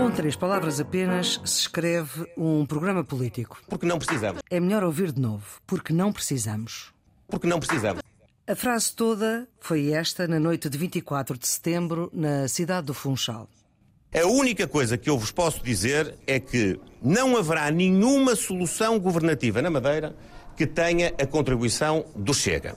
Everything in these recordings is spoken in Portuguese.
Com três palavras apenas se escreve um programa político. Porque não precisamos. É melhor ouvir de novo, porque não precisamos. Porque não precisamos. A frase toda foi esta na noite de 24 de setembro, na cidade do Funchal. A única coisa que eu vos posso dizer é que não haverá nenhuma solução governativa na Madeira que tenha a contribuição do Chega.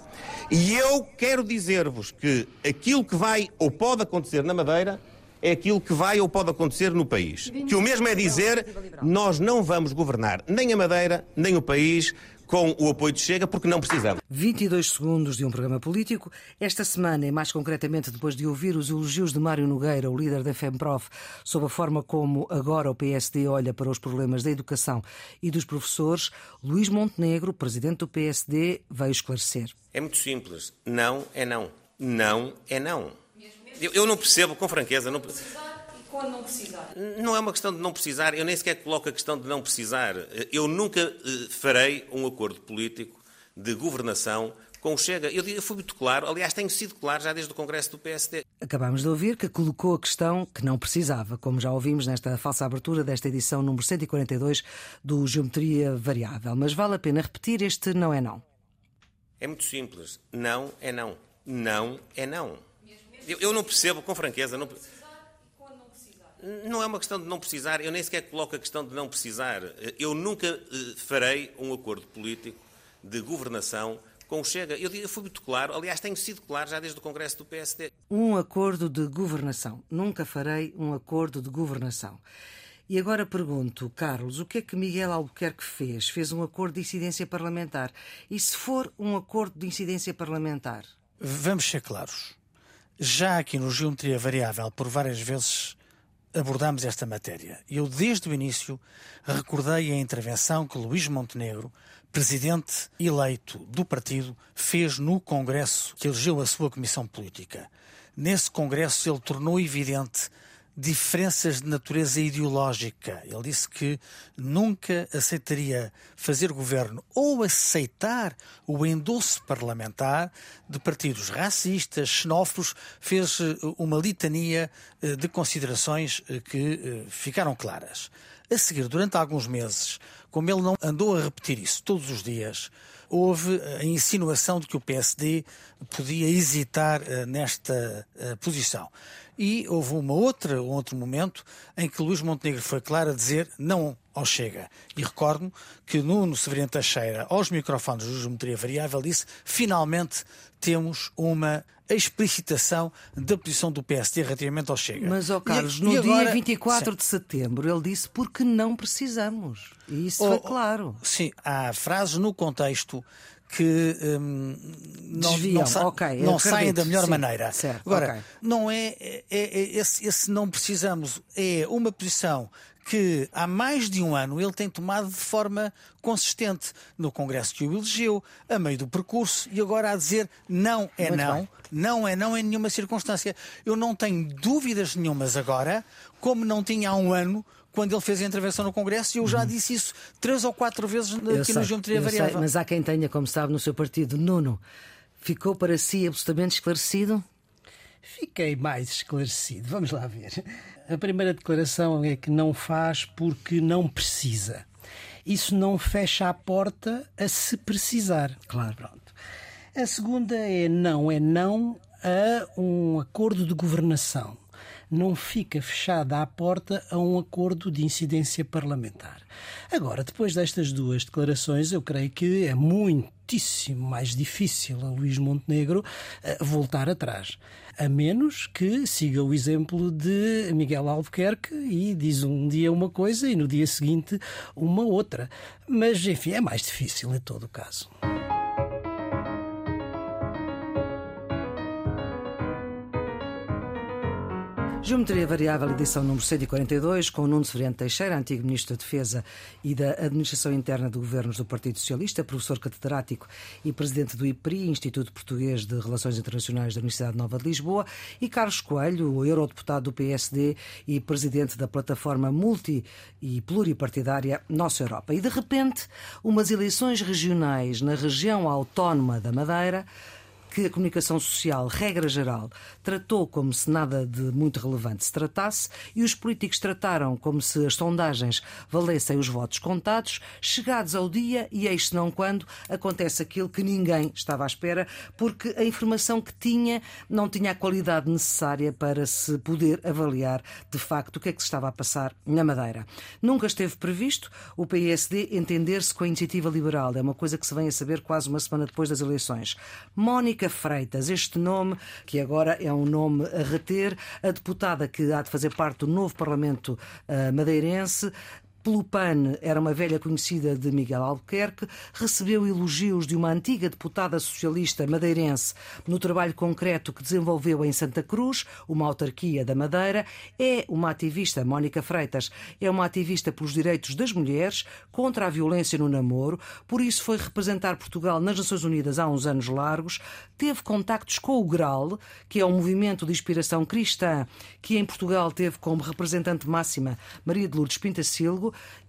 E eu quero dizer-vos que aquilo que vai ou pode acontecer na Madeira é aquilo que vai ou pode acontecer no país. Que o mesmo é dizer, nós não vamos governar nem a Madeira, nem o país com o apoio de Chega, porque não precisamos. 22 segundos de um programa político. Esta semana, e mais concretamente depois de ouvir os elogios de Mário Nogueira, o líder da FEMPROF, sobre a forma como agora o PSD olha para os problemas da educação e dos professores, Luís Montenegro, presidente do PSD, veio esclarecer. É muito simples. Não é não. Não é não. Eu, eu não percebo, com franqueza. Não... Quando não precisar? Não é uma questão de não precisar, eu nem sequer coloco a questão de não precisar. Eu nunca eh, farei um acordo político de governação com o Chega. Eu fui muito claro, aliás, tenho sido claro já desde o Congresso do PSD. Acabamos de ouvir que colocou a questão que não precisava, como já ouvimos nesta falsa abertura desta edição número 142 do Geometria Variável. Mas vale a pena repetir este não é não. É muito simples. Não é não. Não é não. Eu, eu não percebo, com franqueza. Não... Não é uma questão de não precisar, eu nem sequer coloco a questão de não precisar. Eu nunca eh, farei um acordo político de governação com o Chega. Eu fui muito claro, aliás, tenho sido claro já desde o Congresso do PSD. Um acordo de governação. Nunca farei um acordo de governação. E agora pergunto, Carlos, o que é que Miguel Albuquerque fez? Fez um acordo de incidência parlamentar. E se for um acordo de incidência parlamentar? Vamos ser claros. Já aqui no Geometria Variável, por várias vezes abordamos esta matéria. Eu, desde o início, recordei a intervenção que Luís Montenegro, presidente eleito do partido, fez no Congresso que elegeu a sua comissão política. Nesse Congresso, ele tornou evidente diferenças de natureza ideológica. Ele disse que nunca aceitaria fazer governo ou aceitar o endosso parlamentar de partidos racistas, xenófobos, fez eh, uma litania eh, de considerações eh, que ficaram claras. A seguir, durante alguns meses, como ele não andou a repetir isso todos os dias, houve a insinuação de que o PSD podia hesitar nesta posição. E houve uma outra, um outro momento em que Luís Montenegro foi claro a dizer não ao Chega. E recordo que Nuno Severino Teixeira, aos microfones do Geometria Variável, disse finalmente temos uma explicitação da posição do PSD relativamente ao Chega. Mas, ó oh Carlos, e, no e dia 24 sim. de setembro ele disse porque não precisamos. E isso oh, foi claro. Sim, há frases no contexto que um, não, não, sa okay, não saem da melhor sim, maneira. Certo, Agora, okay. não é, é, é esse, esse, não precisamos, é uma posição que há mais de um ano ele tem tomado de forma consistente no Congresso que o elegeu, a meio do percurso, e agora a dizer não é Muito não, bem. não é não em nenhuma circunstância. Eu não tenho dúvidas nenhumas agora, como não tinha há um ano, quando ele fez a intervenção no Congresso, e eu já uhum. disse isso três ou quatro vezes eu aqui sei, na Geometria Variável. Sei, mas há quem tenha, como sabe, no seu partido, Nuno, ficou para si absolutamente esclarecido? Fiquei mais esclarecido. Vamos lá ver. A primeira declaração é que não faz porque não precisa. Isso não fecha a porta a se precisar. Claro. Pronto. A segunda é não, é não a um acordo de governação não fica fechada a porta a um acordo de incidência parlamentar. Agora, depois destas duas declarações, eu creio que é muitíssimo mais difícil a Luís Montenegro eh, voltar atrás. A menos que siga o exemplo de Miguel Albuquerque e diz um dia uma coisa e no dia seguinte uma outra. Mas, enfim, é mais difícil em todo o caso. Geometria Variável, edição número 142, com Nuno Severiano Teixeira, antigo Ministro da Defesa e da Administração Interna do Governos do Partido Socialista, professor catedrático e presidente do IPRI, Instituto Português de Relações Internacionais da Universidade Nova de Lisboa, e Carlos Coelho, eurodeputado do PSD e presidente da plataforma multi e pluripartidária Nossa Europa. E, de repente, umas eleições regionais na região autónoma da Madeira que a comunicação social, regra geral, tratou como se nada de muito relevante se tratasse e os políticos trataram como se as sondagens valessem os votos contados, chegados ao dia e eis não quando acontece aquilo que ninguém estava à espera, porque a informação que tinha não tinha a qualidade necessária para se poder avaliar de facto o que é que se estava a passar na Madeira. Nunca esteve previsto o PSD entender-se com a iniciativa liberal. É uma coisa que se vem a saber quase uma semana depois das eleições. Mónica Freitas, este nome, que agora é um nome a reter, a deputada que há de fazer parte do novo Parlamento uh, madeirense, pelo PAN, era uma velha conhecida de Miguel Albuquerque, recebeu elogios de uma antiga deputada socialista madeirense no trabalho concreto que desenvolveu em Santa Cruz, uma autarquia da Madeira. É uma ativista, Mónica Freitas, é uma ativista pelos direitos das mulheres, contra a violência no namoro, por isso foi representar Portugal nas Nações Unidas há uns anos largos, teve contactos com o GRAL, que é um movimento de inspiração cristã, que em Portugal teve como representante máxima Maria de Lourdes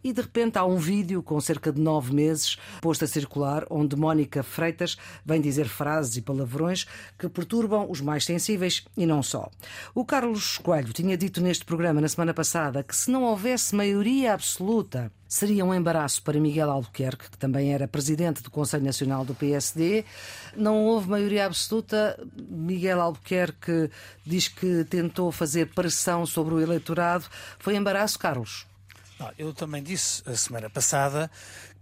E de repente há um vídeo com cerca de nove meses posto a circular onde Mónica Freitas vem dizer frases e palavrões que perturbam os mais sensíveis e não só. O Carlos Coelho tinha dito neste programa na semana passada que se não houvesse maioria absoluta seria um embaraço para Miguel Albuquerque, que também era presidente do Conselho Nacional do PSD. Não houve maioria absoluta. Miguel Albuquerque diz que tentou fazer pressão sobre o eleitorado. Foi embaraço, Carlos? Eu também disse a semana passada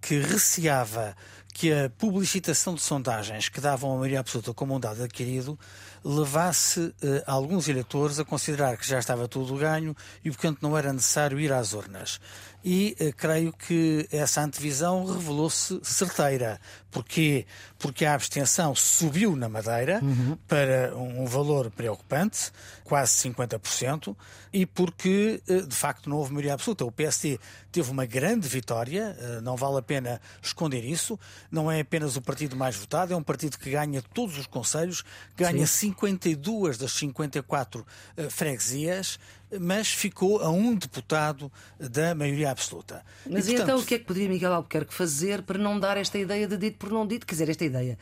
que receava que a publicitação de sondagens que davam a maioria absoluta como um dado adquirido levasse eh, alguns eleitores a considerar que já estava tudo ganho e, portanto, não era necessário ir às urnas. E eh, creio que essa antevisão revelou-se certeira. Porquê? Porque a abstenção subiu na Madeira uhum. para um valor preocupante, quase 50%, e porque, eh, de facto, não houve maioria absoluta. O PSD teve uma grande vitória, eh, não vale a pena esconder isso. Não é apenas o partido mais votado, é um partido que ganha todos os conselhos, ganha Sim. 52 das 54 uh, freguesias, mas ficou a um deputado da maioria absoluta. Mas e, portanto... então o que é que poderia Miguel Albuquerque fazer para não dar esta ideia de dito por não dito? Quer dizer, esta ideia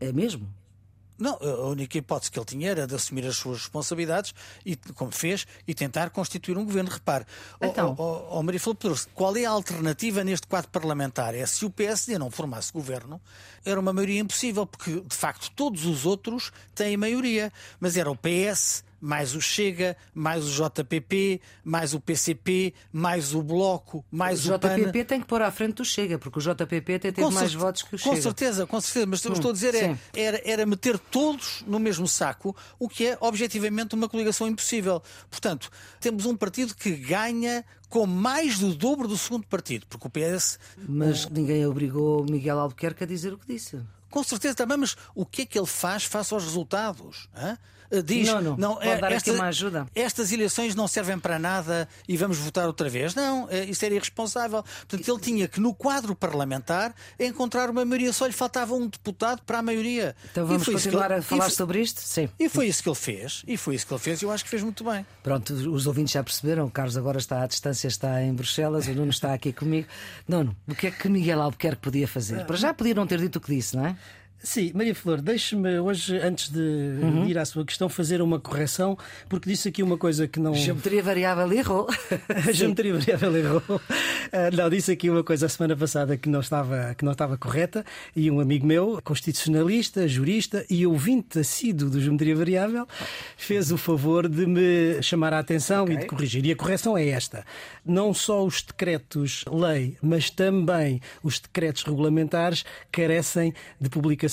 é mesmo? Não, a única hipótese que ele tinha era de assumir as suas responsabilidades, e, como fez, e tentar constituir um governo. Repare, então... oh, oh, oh Maria Filipe qual é a alternativa neste quadro parlamentar? É se o PSD não formasse governo, era uma maioria impossível, porque de facto todos os outros têm maioria, mas era o PS mais o Chega, mais o JPP, mais o PCP, mais o Bloco, mais o, o PAN. O JPP tem que pôr à frente do Chega, porque o JPP até teve mais votos que o Chega. Com certeza, com certeza, mas hum, estou a dizer é, era, era meter todos no mesmo saco, o que é objetivamente uma coligação impossível. Portanto, temos um partido que ganha com mais do dobro do segundo partido, porque o PS. Mas ninguém obrigou Miguel Albuquerque a dizer o que disse. Com certeza também, mas o que é que ele faz face aos resultados? Hã? Diz não, não, não é, dar esta, aqui uma ajuda. Estas eleições não servem para nada e vamos votar outra vez. Não, é, isso era irresponsável. Portanto, ele tinha que, no quadro parlamentar, encontrar uma maioria. Só lhe faltava um deputado para a maioria. Então vamos continuar ele, a falar foi, sobre isto? Sim. E foi isso que ele fez. E foi isso que ele fez e eu acho que fez muito bem. Pronto, os ouvintes já perceberam. O Carlos agora está à distância, está em Bruxelas, o Nuno está aqui comigo. Nuno, o que é que Miguel Albuquerque podia fazer? Para já podia não ter dito o que disse, não é? Sim, Maria Flor, deixe-me hoje, antes de uhum. ir à sua questão, fazer uma correção, porque disse aqui uma coisa que não. Geometria variável errou. Geometria variável errou. Uh, não, disse aqui uma coisa a semana passada que não, estava, que não estava correta, e um amigo meu, constitucionalista, jurista e ouvinte assíduo do Geometria Variável, fez o favor de me chamar a atenção okay. e de corrigir. E a correção é esta: não só os decretos-lei, mas também os decretos regulamentares carecem de publicação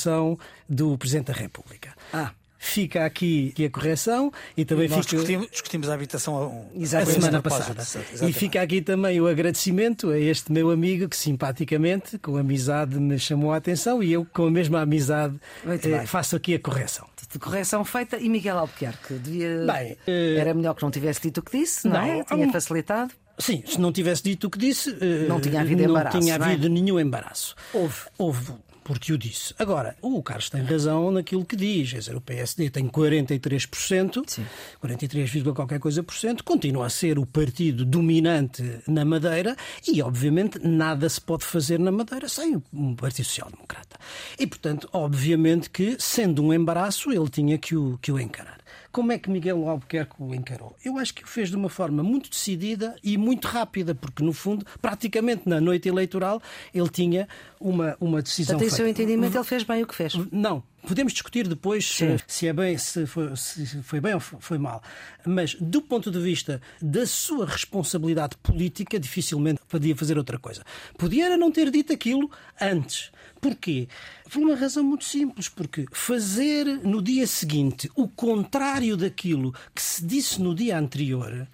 do Presidente da República. Ah. fica aqui, a correção e também Nós fica. discutimos, discutimos a habitação a, semana passada. E fica aqui também o agradecimento a este meu amigo que simpaticamente, com amizade, me chamou a atenção e eu, com a mesma amizade, eh, faço aqui a correção. De correção feita e Miguel Albuquerque devia. Bem, Era melhor que não tivesse dito o que disse, não, não, é? Tinha um- facilitado. Sim, se não tivesse dito o que disse, eh, Não tinha havido não embaraço, tinha não é? havido nenhum embaraço. Houve. Houve, porque o disse. Agora, o Carlos tem razão naquilo que diz. Quer dizer, o PSD tem 43%, Sim. 43, vírgula qualquer coisa por cento, continua a ser o partido dominante na Madeira e, obviamente, nada se pode fazer na Madeira sem um Partido Social Democrata. E, portanto, obviamente que, sendo um embaraço, ele tinha que o, que o encarar. Como é que Miguel Albuquerque o encarou? Eu acho que o fez de uma forma muito decidida e muito rápida, porque, no fundo, praticamente na noite eleitoral, ele tinha uma, uma decisão Portanto, em seu entendimento, ele fez bem o que fez. Não. Podemos discutir depois se, se é bem, se foi, se foi bem ou foi mal. Mas, do ponto de vista da sua responsabilidade política, dificilmente podia fazer outra coisa. Podia era não ter dito aquilo antes. Porquê? Por uma razão muito simples. Porque fazer no dia seguinte o contrário daquilo que se disse no dia anterior.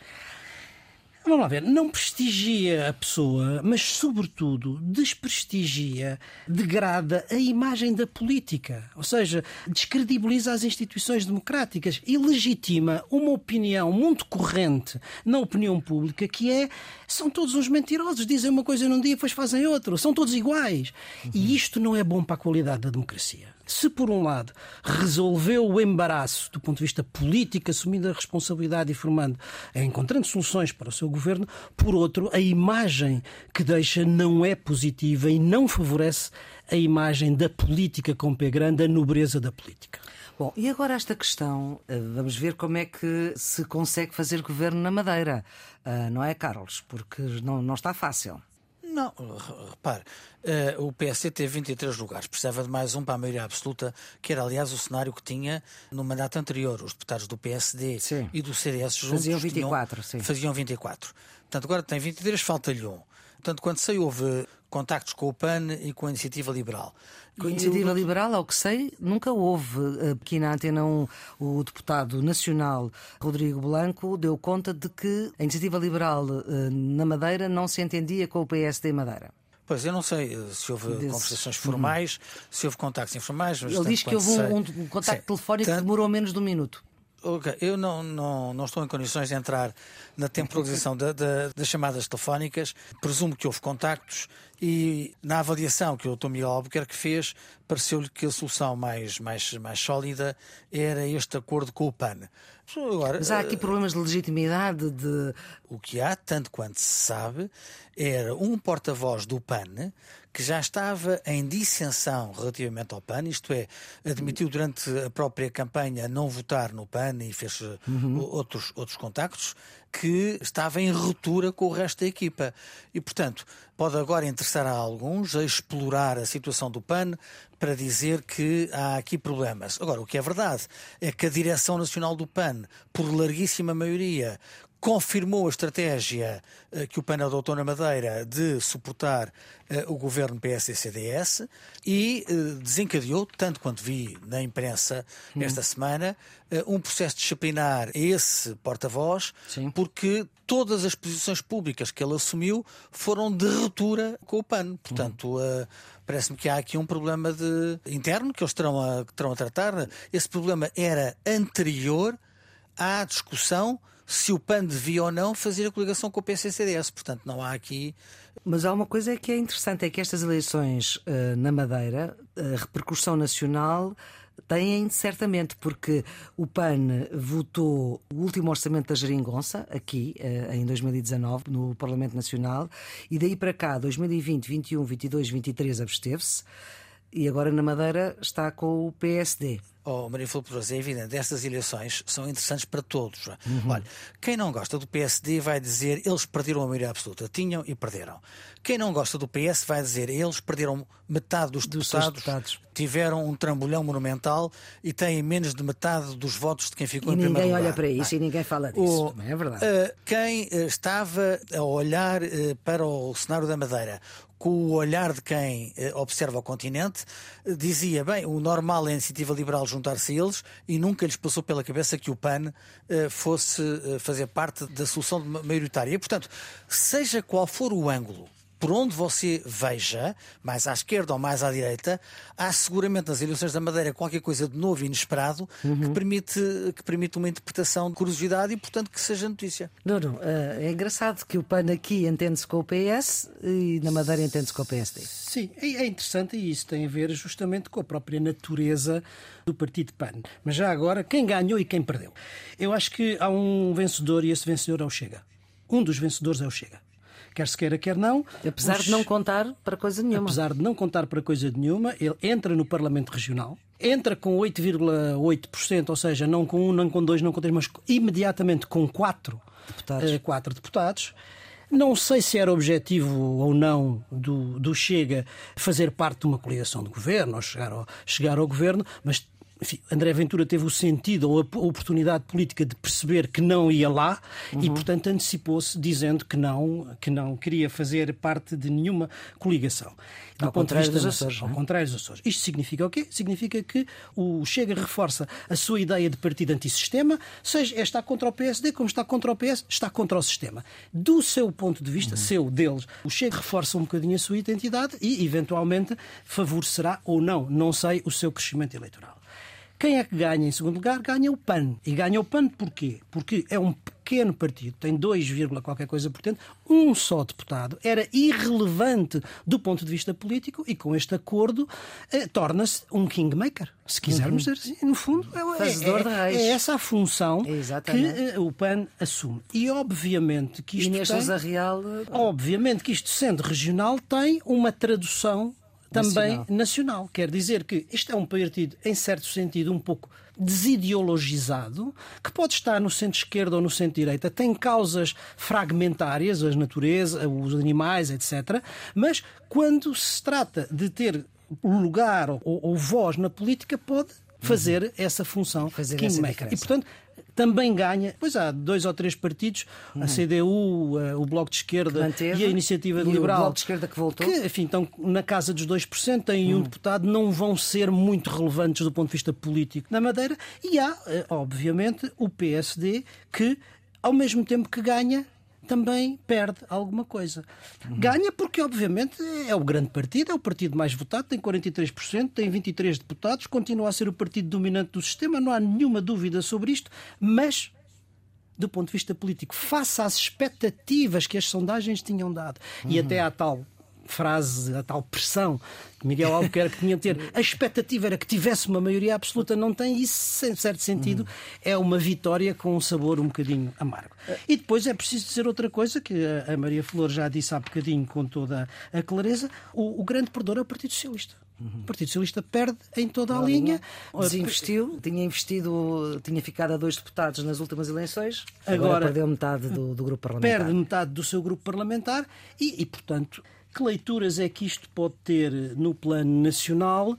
Vamos lá ver, não prestigia a pessoa, mas, sobretudo, desprestigia, degrada a imagem da política. Ou seja, descredibiliza as instituições democráticas e legitima uma opinião muito corrente na opinião pública que é são todos uns mentirosos, dizem uma coisa num dia e depois fazem outra, são todos iguais. E isto não é bom para a qualidade da democracia. Se, por um lado, resolveu o embaraço do ponto de vista político, assumindo a responsabilidade e formando, encontrando soluções para o seu governo, por outro, a imagem que deixa não é positiva e não favorece a imagem da política com P grande, a nobreza da política. Bom, e agora esta questão, eh, vamos ver como é que se consegue fazer governo na Madeira, Ah, não é, Carlos? Porque não, não está fácil. Não, re- repare, eh, o PSD teve 23 lugares, precisava de mais um para a maioria absoluta, que era aliás o cenário que tinha no mandato anterior. Os deputados do PSD Sim. e do CDS juntos Faziam tinham- 24, sim. faziam 24. Portanto, agora tem 23, falta-lhe um. Portanto, quando sei, houve contactos com o PAN e com a Iniciativa Liberal. Com a Iniciativa o- Liberal, ao que sei, nunca houve. eh, Aqui na Antena 1, o deputado nacional Rodrigo Blanco deu conta de que a Iniciativa Liberal eh, na Madeira não se entendia com o PSD Madeira. Pois, eu não sei eh, se houve Desses- conversações formais, se houve contactos informais. Mas, Ele diz que houve sei- um, um- um contacto Sim, telefónico que demorou menos de um minuto. Eu não, não, não estou em condições de entrar na temporalização da- da- das chamadas telefónicas. Presumo que houve contactos e na avaliação que o Dr. Miguel Albuquerque fez, pareceu-lhe que a solução mais, mais, mais sólida era este acordo com o PAN. Agora, Mas há aqui problemas de legitimidade, de. o que há, tanto quanto se sabe, era um porta-voz do PAN que já estava em dissensão relativamente ao PAN, isto é, admitiu durante a própria campanha não votar no PAN e fez uh, outros, outros contactos, que estava em ruptura com o resto da equipa. E, portanto, pode agora interessar a alguns a explorar a situação do PAN para dizer que há aqui problemas. Agora, o que é verdade é que a direção nacional do PAN, por larguíssima maioria, confirmou a estratégia eh, que o PAN adotou na Madeira de suportar eh, o governo PSD-CDS e eh, desencadeou, tanto quanto vi na imprensa esta semana, eh, um processo disciplinar a esse porta-voz, porque todas as posições públicas que ele assumiu foram de ruptura com o PAN. Portanto, eh, parece-me que há aqui um problema de, interno que eles terão a, terão a tratar. Esse problema era anterior à discussão se o PAN devia ou não fazer a coligação com o PCCDS. Portanto, não há aqui. Mas há uma coisa que é interessante: é que estas eleições eh, na Madeira, a repercussão nacional. Têm certamente, porque o PAN votou o último orçamento da Geringonça, aqui eh, em 2019, no Parlamento Nacional, e daí para cá, 2020, 21, 22, 23, absteve-se, e agora na Madeira está com o PSD. Oh, Maria Filipe Flores, é evidente, estas eleições são interessantes para todos. Olha, quem não gosta do PSD vai dizer eles perderam a maioria absoluta. Tinham e perderam. Quem não gosta do PS vai dizer eles perderam metade dos, Dos deputados, deputados. tiveram um trambolhão monumental e têm menos de metade dos votos de quem ficou E em primeiro ninguém lugar. olha para isso Ah. e ninguém fala disso. O- é verdade. eh, quem eh, estava a olhar eh, para o cenário da Madeira com o olhar de quem eh, observa o continente, eh, dizia, bem, o normal é a iniciativa liberal juntar-se a eles e nunca lhes passou pela cabeça que o PAN eh, fosse fazer parte da solução maioritária. E, portanto, seja qual for o ângulo por onde você veja, mais à esquerda ou mais à direita, há seguramente nas eleições da Madeira qualquer coisa de novo e inesperado uhum. que, permite, que permite uma interpretação de curiosidade e, portanto, que seja notícia. Nuno, é engraçado que o PAN aqui entende-se com o PS e na Madeira entende-se com o PSD. Sim, é, é interessante e isso tem a ver justamente com a própria natureza do partido PAN. Mas já agora, quem ganhou e quem perdeu? Eu acho que há um vencedor e esse vencedor é o Chega. Um dos vencedores é o Chega quer se queira, quer não. Apesar os... de não contar para coisa nenhuma. Apesar de não contar para coisa nenhuma, ele entra no Parlamento Regional, entra com 8,8%, ou seja, não com um, não com dois, não com três, mas imediatamente com quatro deputados. Uh, quatro deputados. Não sei se era objetivo ou não do, do Chega fazer parte de uma coligação de governo ou chegar ao, chegar ao governo, mas enfim, André Ventura teve o sentido ou a oportunidade política de perceber que não ia lá uhum. e, portanto, antecipou-se dizendo que não, que não queria fazer parte de nenhuma coligação. Do ao contrário dos Açores. Ao é? contrário dos Açores. Isto significa o quê? Significa que o Chega reforça a sua ideia de partido antissistema, seja está contra o PSD, como está contra o PS, está contra o sistema. Do seu ponto de vista, uhum. seu, deles, o Chega reforça um bocadinho a sua identidade e, eventualmente, favorecerá ou não, não sei, o seu crescimento eleitoral. Quem é que ganha em segundo lugar? Ganha o PAN. E ganha o PAN porquê? Porque é um pequeno partido, tem 2, qualquer coisa portanto, um só deputado. Era irrelevante do ponto de vista político e com este acordo eh, torna-se um kingmaker, se quisermos uhum. dizer assim. No fundo, é, é, é, essa a função que eh, o PAN assume. E obviamente que isto Inês tem, Real... Eh, obviamente que isto sendo regional tem uma tradução também nacional. nacional. Quer dizer que isto é um partido, em certo sentido, um pouco desideologizado, que pode estar no centro-esquerda ou no centro-direita, tem causas fragmentárias, a natureza, os animais, etc. Mas quando se trata de ter lugar ou, ou voz na política, pode fazer uhum. essa função fazer kingmaker. E, portanto, também ganha. Pois há dois ou três partidos, a uhum. CDU, o Bloco de Esquerda Manteve, e a Iniciativa e Liberal. O Bloco de Esquerda que voltou. Que, enfim, estão na casa dos 2%, têm um uhum. deputado, não vão ser muito relevantes do ponto de vista político na Madeira. E há, eh, obviamente, o PSD que, ao mesmo tempo que ganha, também perde alguma coisa. Uhum. Ganha porque, obviamente, é o grande partido, é o partido mais votado, tem 43%, tem 23 deputados, continua a ser o partido dominante do sistema, não há nenhuma dúvida sobre isto, mas do ponto de vista político, face às expectativas que as sondagens tinham dado uhum. e até à tal frase, a tal pressão que Miguel Albuquerque tinha de ter. A expectativa era que tivesse uma maioria absoluta, não tem. Isso, em certo sentido, é uma vitória com um sabor um bocadinho amargo. E depois é preciso dizer outra coisa, que a Maria Flor já disse há bocadinho com toda a clareza: o, o grande perdedor é o Partido Socialista. O Partido Socialista perde em toda a linha. Desinvestiu, tinha investido, tinha ficado a dois deputados nas últimas eleições, agora, agora perdeu metade do, do grupo parlamentar. Perde metade do seu grupo parlamentar e, e portanto, que leituras é que isto pode ter no plano nacional?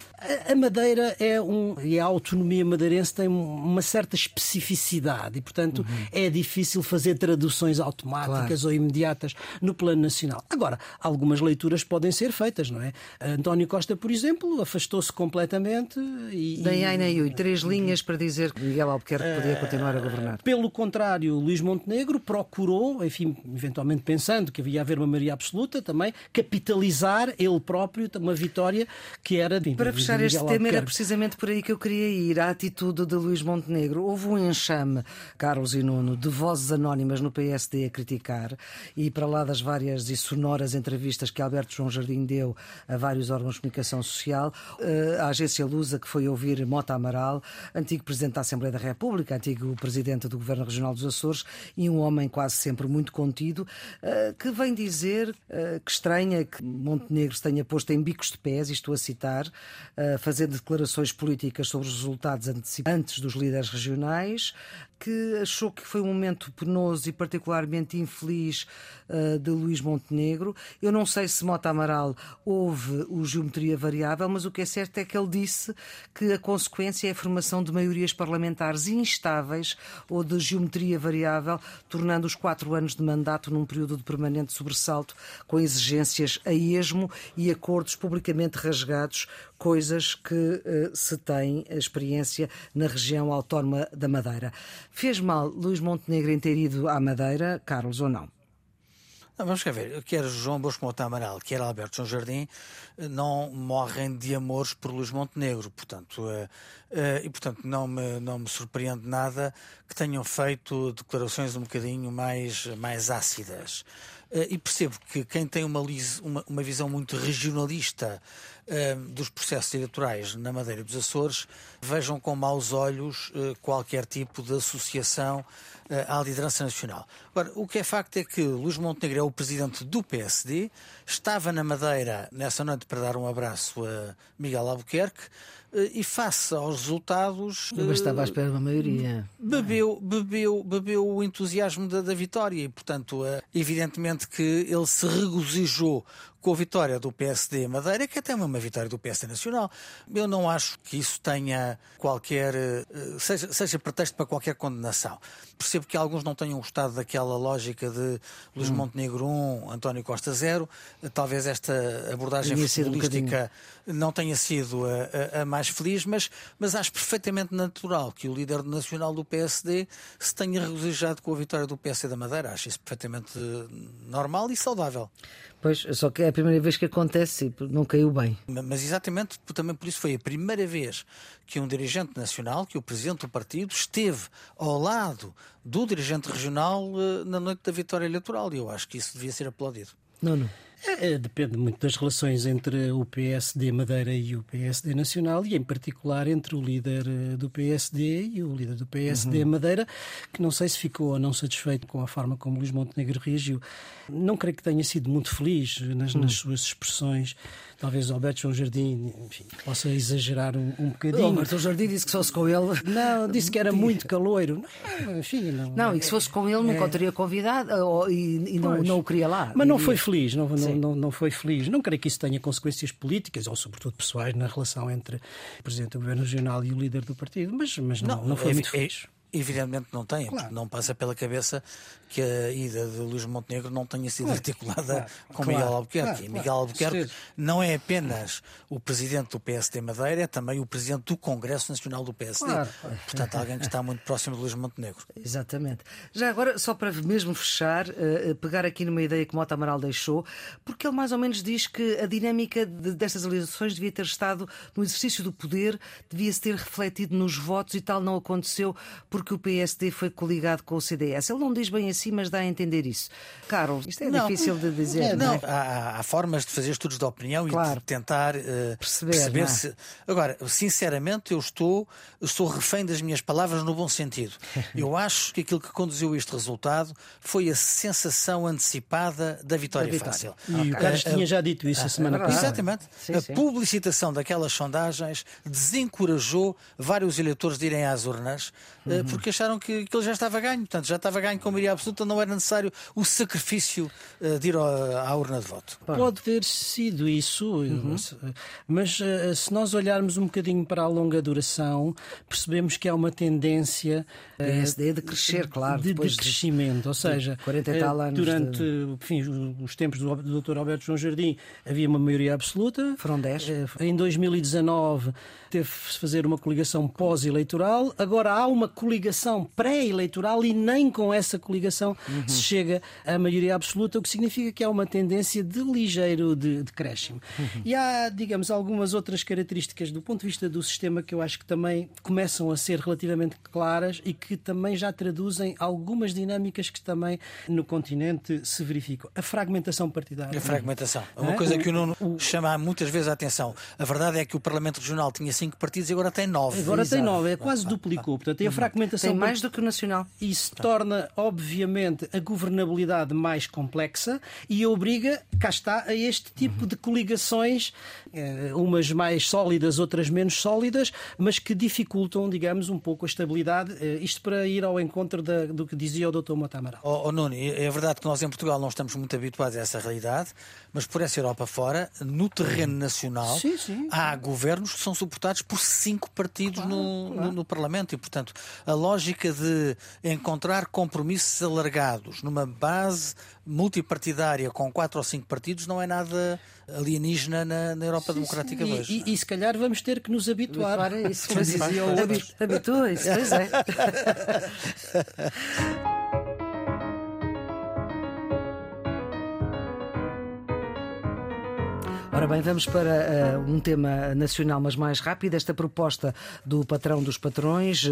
A Madeira é um. e a autonomia madeirense tem uma certa especificidade e, portanto, uhum. é difícil fazer traduções automáticas claro. ou imediatas no plano nacional. Agora, algumas leituras podem ser feitas, não é? António Costa, por exemplo, afastou-se completamente e. Nem ai, nem ui. Três linhas para dizer que Miguel Albuquerque podia continuar a governar. Pelo contrário, Luís Montenegro procurou, enfim, eventualmente pensando que havia haver uma maioria absoluta também, que capitalizar ele próprio uma vitória que era de Para fechar este tema, era precisamente por aí que eu queria ir. A atitude de Luís Montenegro. Houve um enxame, Carlos e Nuno, de vozes anónimas no PSD a criticar e para lá das várias e sonoras entrevistas que Alberto João Jardim deu a vários órgãos de comunicação social, eh, a agência Lusa, que foi ouvir Mota Amaral, antigo presidente da Assembleia da República, antigo presidente do Governo Regional dos Açores e um homem quase sempre muito contido, eh, que vem dizer eh, que estranha que Montenegro se tenha posto em bicos de pés, e estou a citar, fazendo declarações políticas sobre os resultados antecipantes dos líderes regionais, que achou que foi um momento penoso e particularmente infeliz uh, de Luís Montenegro. Eu não sei se Mota Amaral houve o geometria variável, mas o que é certo é que ele disse que a consequência é a formação de maiorias parlamentares instáveis ou de geometria variável, tornando os quatro anos de mandato num período de permanente sobressalto, com exigências a esmo e acordos publicamente rasgados, coisas que uh, se tem experiência na região autónoma da Madeira. Fez mal Luís Montenegro ter ido à Madeira, Carlos, ou não? Não, vamos ver, quer João Bosco Mota Amaral, quer Alberto João Jardim, não morrem de amores por Luís Montenegro, portanto, uh, uh, e portanto não me, não me surpreende nada que tenham feito declarações um bocadinho mais, mais ácidas. Uh, e percebo que quem tem uma, uma, uma visão muito regionalista dos processos eleitorais na Madeira e dos Açores vejam com maus olhos qualquer tipo de associação eh, à liderança nacional. Agora, o que é facto é que Luís Montenegro é o presidente do PSD, estava na Madeira nessa noite para dar um abraço a Miguel Albuquerque eh, e face aos resultados. Mas estava à eh, espera de uma maioria. Bebeu, bebeu, bebeu o entusiasmo da, da vitória e, portanto, evidentemente que ele se regozijou com a vitória do PSD Madeira, que até é uma vitória do PSD Nacional. Eu não acho que isso tenha qualquer. seja, seja pretexto para qualquer condenação. Percebo que alguns não tenham gostado daquela lógica de Luís hum. Montenegro 1, António Costa 0. Talvez esta abordagem futebolística um não tenha sido a, a, a, mais feliz, mas, mas acho perfeitamente natural que o líder nacional do PSD se tenha regozijado com a vitória do PSD da Madeira. Acho isso perfeitamente normal e saudável. Pois, só que é a primeira vez que acontece e não caiu bem. Mas exatamente, também por isso foi a primeira vez que um dirigente nacional, que o presidente do partido, esteve ao lado do dirigente regional eh, na noite da vitória eleitoral. E eu acho que isso devia ser aplaudido. Não, não. É, é, depende muito das relações entre o PSD Madeira e o PSD Nacional e, em particular, entre o líder eh, do PSD e o líder do PSD uhum. Madeira, que não sei se ficou ou não satisfeito com a forma como Luís Montenegro reagiu. Não creio que tenha sido muito feliz nas, uhum. nas suas expressões. Talvez Alberto João Jardim enfim, possa exagerar um, um bocadinho. O Alberto João Jardim disse que se fosse com ele. Não, disse que era muito caloiro. Não, enfim, não. Não, e que se fosse com ele nunca é... o teria convidado e, e não, não o queria lá. Mas não foi feliz, não, não, não, não, foi feliz. Não creio que isso tenha consequências políticas ou, sobretudo, pessoais na relação entre o Presidente do Governo Regional e o líder do partido, mas, mas não, não, não foi é, muito feliz. Evidentemente não tem, claro. não passa pela cabeça que a ida de Luís Montenegro não tenha sido claro. articulada claro. com Miguel Albuquerque. E Miguel Albuquerque não é apenas o presidente do PSD Madeira, é também o presidente do Congresso Nacional do PSD. Portanto, alguém que está muito próximo de Luís Montenegro. Exatamente. Já agora, só para mesmo fechar, uh, pegar aqui numa ideia que Mota Amaral deixou, porque ele mais ou menos diz que a dinâmica de, destas eleições devia ter estado no exercício do poder, devia-se ter refletido nos votos e tal não aconteceu porque o PSD foi coligado com o CDS. Ele não diz bem assim, mas dá a entender isso. Carlos, isto é não, difícil de dizer. É, não, não é? há, há, formas de fazer estudos de opinião claro. e de tentar uh, perceber, perceber é? se. Agora, sinceramente, eu estou, estou refém das minhas palavras no bom sentido. Eu acho que aquilo que conduziu este resultado foi a sensação antecipada da vitória, da vitória. fácil. E okay. o Carlos tinha já dito isso a semana passada. Exatamente. Sim, a sim. publicitação daquelas sondagens desencorajou vários eleitores de irem às urnas uhum. porque acharam que, que ele já estava ganho. Portanto, já estava ganho com maioria absoluta, não era necessário o sacrifício uh, de ir à urna de voto. Pode ter sido isso, uhum. mas uh, se nós olharmos um bocadinho para a longa duração, percebemos que há uma tendência uh, PSD de crescer, claro, de, de crescimento. Ou seja, 40 e tal anos durante de... enfim, os tempos do, do Dr. Alberto João Jardim havia uma maioria absoluta. Foram 10. Em 2019 teve-se fazer uma coligação pós-eleitoral, agora há uma coligação pré-eleitoral e nem com essa coligação uhum. se chega à maioria absoluta, o que significa que há uma tendência de ligeiro de, decréscimo. Uhum. E há, digamos, algumas outras características do ponto de vista do sistema que eu acho que também começam a ser relativamente claras e que também já traduzem algumas dinâmicas que também no continente se verificam. A fragmentação partidária. A fragmentação. É uma é? coisa que o Nuno chama muitas vezes a atenção. A verdade é que o Parlamento Regional tinha cinco partidos e agora tem nove. Agora Exato. tem nove, é quase duplicou. Portanto, a fragmentação regulamentação. Tem mais do que o nacional. Isso torna, obviamente, a governabilidade mais complexa e obriga, cá está, a este tipo de coligações, eh, umas mais sólidas, outras menos sólidas, mas que dificultam, digamos, um pouco a estabilidade. Eh, isto para ir ao encontro da, do que dizia o Dr. Mota Amaral. Oh, oh, Nuno, é verdade que nós em Portugal não estamos muito habituados a essa realidade, mas por essa Europa fora, no terreno nacional, Sim, sim. há governos que são suportados por cinco partidos no, no- no Parlamento e, portanto, a lógica de encontrar compromissos alargados numa base multipartidária com quatro ou cinco partidos não é nada alienígena na, na Europa democrática de E, hoje. e- e se calhar vamos ter que nos habituar. Habituar a isso. Como dizia o Habitua-se, pois é. Ora bem, vamos para eh, um tema nacional, mas mais rápido. Esta proposta do patrão dos patrões,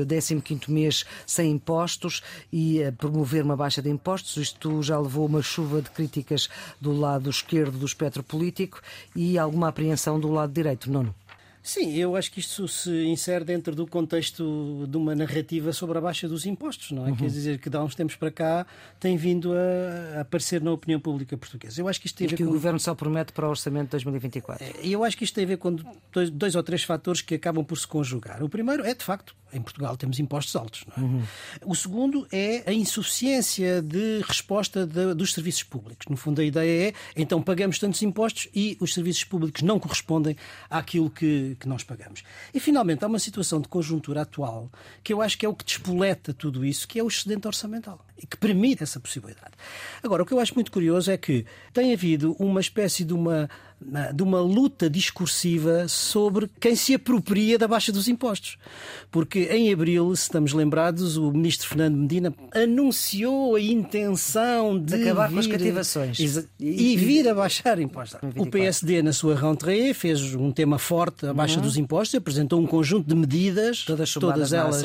15 mês sem impostos e eh, promover uma baixa de impostos. Isto já levou uma chuva de críticas do lado esquerdo do espectro político e alguma apreensão do lado direito. Nono. Sim, eu acho que isto se insere dentro do contexto de uma narrativa sobre a baixa dos impostos, não é? Uhum. Quer dizer, que de há uns tempos para cá tem vindo a, aparecer na opinião pública portuguesa. Eu acho que isto tem E a ver que o com... governo só promete para o orçamento de 2024. E eu acho que isto tem a ver com dois, dois ou três fatores que acabam por se conjugar. O primeiro é, de facto, em Portugal temos impostos altos. Não é? O segundo é a insuficiência de resposta de- dos serviços públicos. No fundo, a ideia é, então pagamos tantos impostos e os serviços públicos não correspondem àquilo que, que nós pagamos. E, finalmente, há uma situação de conjuntura atual que eu acho que é o que despoleta tudo isso, que é o excedente orçamental e que permite essa possibilidade. Agora, o que eu acho muito curioso é que tem havido uma espécie de uma, de uma luta discursiva sobre quem se apropria da baixa dos impostos. Porque em abril, se estamos lembrados, o ministro Fernando Medina anunciou a intenção de, De acabar com as vir- cativações. E- e vir a baixar impostos. O 24. PSD, na sua rentrée, fez um tema forte, a baixa dos impostos, apresentou um conjunto de medidas, Todas na elas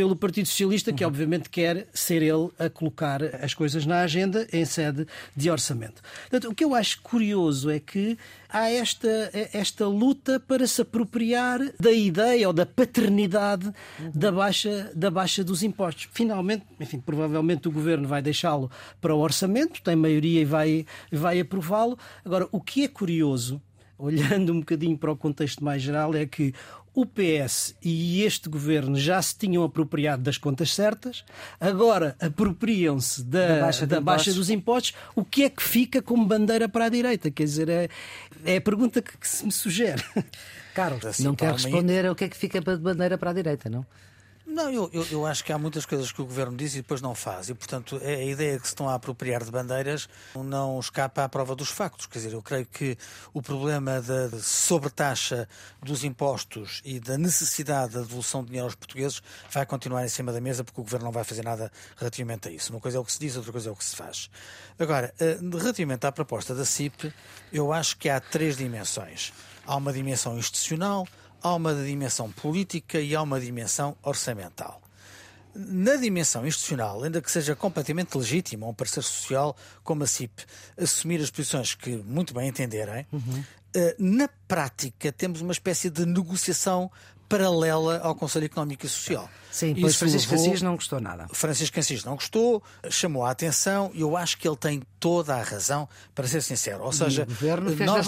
pelo Partido Socialista, que obviamente quer ser ele a colocar as coisas na agenda em sede de orçamento. Portanto, o que eu acho curioso é que há esta, esta luta para se apropriar da ideia ou da paternidade da, baixa, da baixa dos impostos. Finalmente, enfim, provavelmente o governo vai deixá-lo para o orçamento, tem maioria e vai, vai aprová-lo. Agora, o que é curioso olhando um bocadinho para o contexto mais geral, é que o PS e este governo já se tinham apropriado das contas certas, agora apropriam-se da, Da baixa da baixa dos impostos. O que é que fica como bandeira para a direita? Quer dizer, é, é a pergunta que, que se me sugere. Carlos, Assim, não quer responder ao que é que fica de bandeira para a direita, não? Não, eu, eu, eu acho que há muitas coisas que o governo diz e depois não faz. E, portanto, é a ideia que se estão a apropriar de bandeiras não escapa à prova dos factos. Quer dizer, eu creio que o problema da sobretaxa dos impostos e da necessidade da devolução de dinheiro aos portugueses vai continuar em cima da mesa porque o governo não vai fazer nada relativamente a isso. Uma coisa é o que se diz, outra coisa é o que se faz. Agora, eh, relativamente à proposta da CIP, eu acho que há três dimensões. Há uma dimensão institucional, há uma dimensão política e há uma dimensão orçamental. Na dimensão institucional, ainda que seja completamente legítimo um parecer social como a CIP assumir as posições que muito bem entenderem, eh, na prática temos uma espécie de negociação paralela ao Conselho Económico e Social. Sim, pois Isso Francisco levou- Assis não gostou nada. Francisco Assis não gostou, chamou a atenção e eu acho que ele tem toda a razão, para ser sincero. Ou seja, o governo fez nós,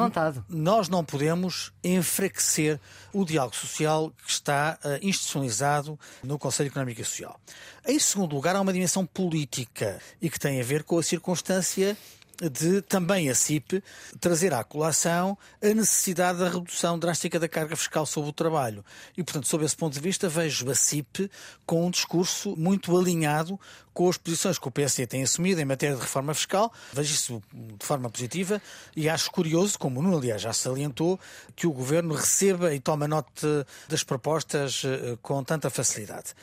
nós não podemos enfraquecer o diálogo social que está eh, institucionalizado no Conselho Económico e Social. Em segundo lugar, há uma dimensão política e que tem a ver com a circunstância de também a CIP trazer à colação a necessidade da redução drástica da carga fiscal sobre o trabalho. E, portanto, sob esse ponto de vista, vejo a CIP com um discurso muito alinhado com as posições que o PSD tem assumido em matéria de reforma fiscal. Vejo isso de forma positiva e acho curioso, como o Nuno, aliás, já salientou, que o Governo receba e tome nota das propostas eh, com tanta facilidade.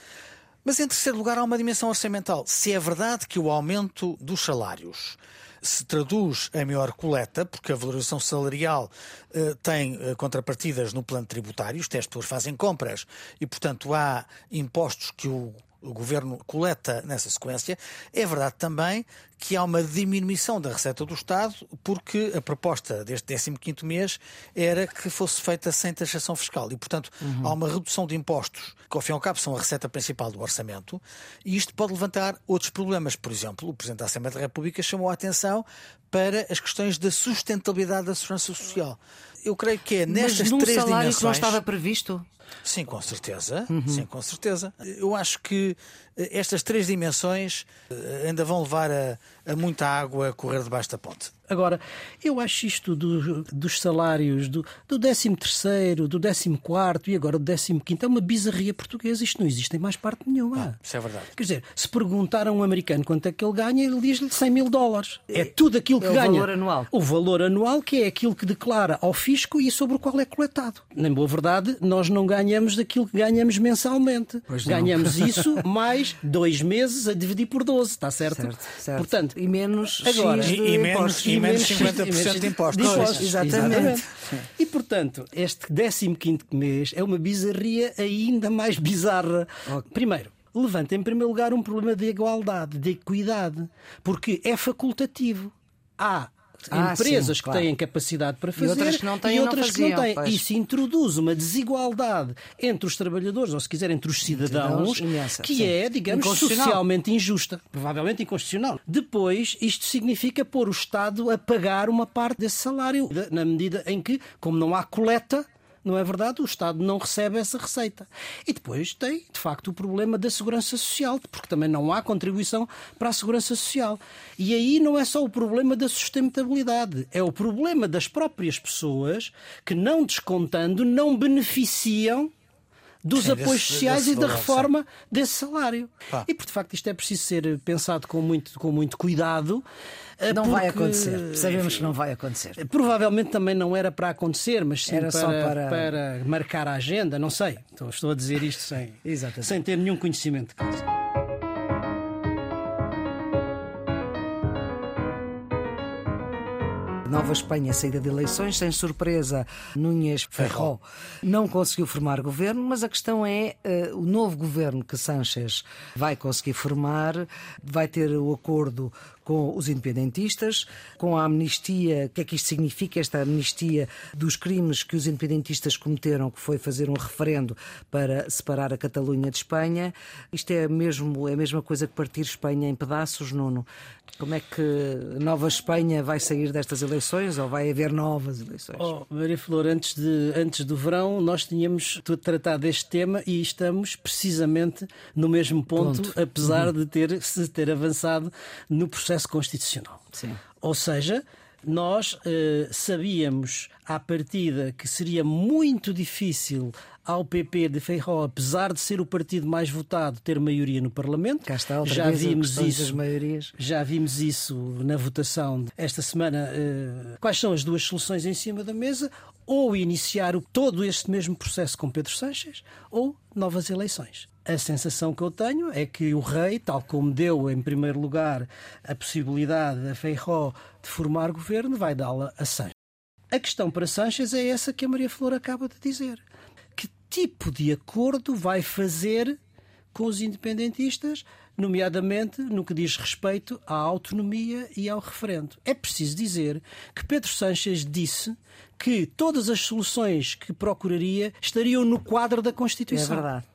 Mas, em terceiro lugar, há uma dimensão orçamental. Se é verdade que o aumento dos salários se traduz em maior coleta, porque a valorização salarial eh, tem eh, contrapartidas no plano tributário, isto é, as pessoas fazem compras e, portanto, há impostos que o o governo coleta nessa sequência, é verdade também que há uma diminuição da receita do Estado, porque a proposta deste 15 mês era que fosse feita sem taxação fiscal. E, portanto, uhum. há uma redução de impostos, que ao fim e ao cabo são a receita principal do orçamento, e isto pode levantar outros problemas. Por exemplo, o Presidente da Assembleia da República chamou a atenção para as questões da sustentabilidade da segurança social. Eu creio que é nestas Mas três salário dimensões. que não estava previsto? Sim, com certeza. Uhum. Sim, com certeza. Eu acho que eh, estas três dimensões eh, ainda vão levar a, a muita água a correr debaixo da ponte. Agora, eu acho isto do, dos salários do, do 13 do 14 e agora do 15 é uma bizarria portuguesa. Isto não existe em mais parte nenhuma. Ah, isso é verdade. Quer dizer, se perguntar a um americano quanto é que ele ganha, ele diz-lhe 100 mil dólares. É tudo aquilo que é o ganha. O valor anual. O valor anual, que é aquilo que declara ao fisco e sobre o qual é coletado. Na boa verdade, nós não ganhamos daquilo que ganhamos mensalmente. Ganhamos isso mais dois meses a dividir por 12, está certo? Certo, certo. Portanto, e menos agora, X de e, e menos, impostos. e menos 50% de impostos. De impostos. Exatamente. Exatamente. E, portanto, este 15 mês é uma bizarria ainda mais bizarra. Primeiro, levanta em primeiro lugar um problema de igualdade, de equidade, porque é facultativo. Há Ah, empresas sim, que claro. têm capacidade para fazer E outras que não têm, e outras que não faziam, têm. pois. Isso introduz uma desigualdade entre os trabalhadores, ou se quiser, entre os cidadãos, que sim. é, digamos, socialmente injusta. Provavelmente inconstitucional. Depois, isto significa pôr o Estado a pagar uma parte desse salário, na medida em que, como não há coleta, não é verdade? O Estado não recebe essa receita. E depois tem, de facto, o problema da segurança social, porque também não há contribuição para a segurança social. E aí não é só o problema da sustentabilidade, é o problema das próprias pessoas que, não descontando, não beneficiam dos Sim, apoios desse- sociais desse e da valor, reforma desse salário. Pá. E, por de facto, isto é preciso ser pensado com muito, com muito cuidado. eh, Não vai porque- acontecer. Sabemos que não vai acontecer. Provavelmente também não era para acontecer, mas sim Era para, só para- para marcar a agenda, não sei. Estou, estou a dizer isto sem, sem ter nenhum conhecimento de causa. Nova Espanha, saída de eleições, sem surpresa, Núñez Ferró não conseguiu formar governo, mas a questão é eh, o novo governo que Sánchez vai conseguir formar, vai ter o acordo com os independentistas, com a amnistia, o que é que isto significa, esta amnistia dos crimes que os independentistas cometeram, que foi fazer um referendo para separar a Catalunha de Espanha. Isto é mesmo é a mesma coisa que partir Espanha em pedaços, Nuno. Como é que Nova Espanha vai sair destas eleições ou vai haver novas eleições? Oh, Maria Flor, antes, de, antes do verão nós tínhamos tratado deste tema e estamos precisamente no mesmo ponto, Ponto. apesar de ter, se ter avançado no processo constitucional. Sim. Ou seja, nós eh, sabíamos à partida que seria muito difícil ao PP de Feijó, apesar de ser o partido mais votado, ter maioria no Parlamento. Cá está outra Já vimos isso. Já vimos isso na votação esta semana. eh, Quais são as duas soluções em cima da mesa? Ou iniciar o- todo este mesmo processo com Pedro Sanches, ou novas eleições. A sensação que eu tenho é que o rei, tal como deu em primeiro lugar a possibilidade a Feijó de formar governo, vai dá-la a Sanches. A questão para Sanches é essa que a Maria Flor acaba de dizer. Que tipo de acordo vai fazer com os independentistas, nomeadamente no que diz respeito à autonomia e ao referendo. É preciso dizer que Pedro Sanches disse que todas as soluções que procuraria estariam no quadro da Constituição. É verdade.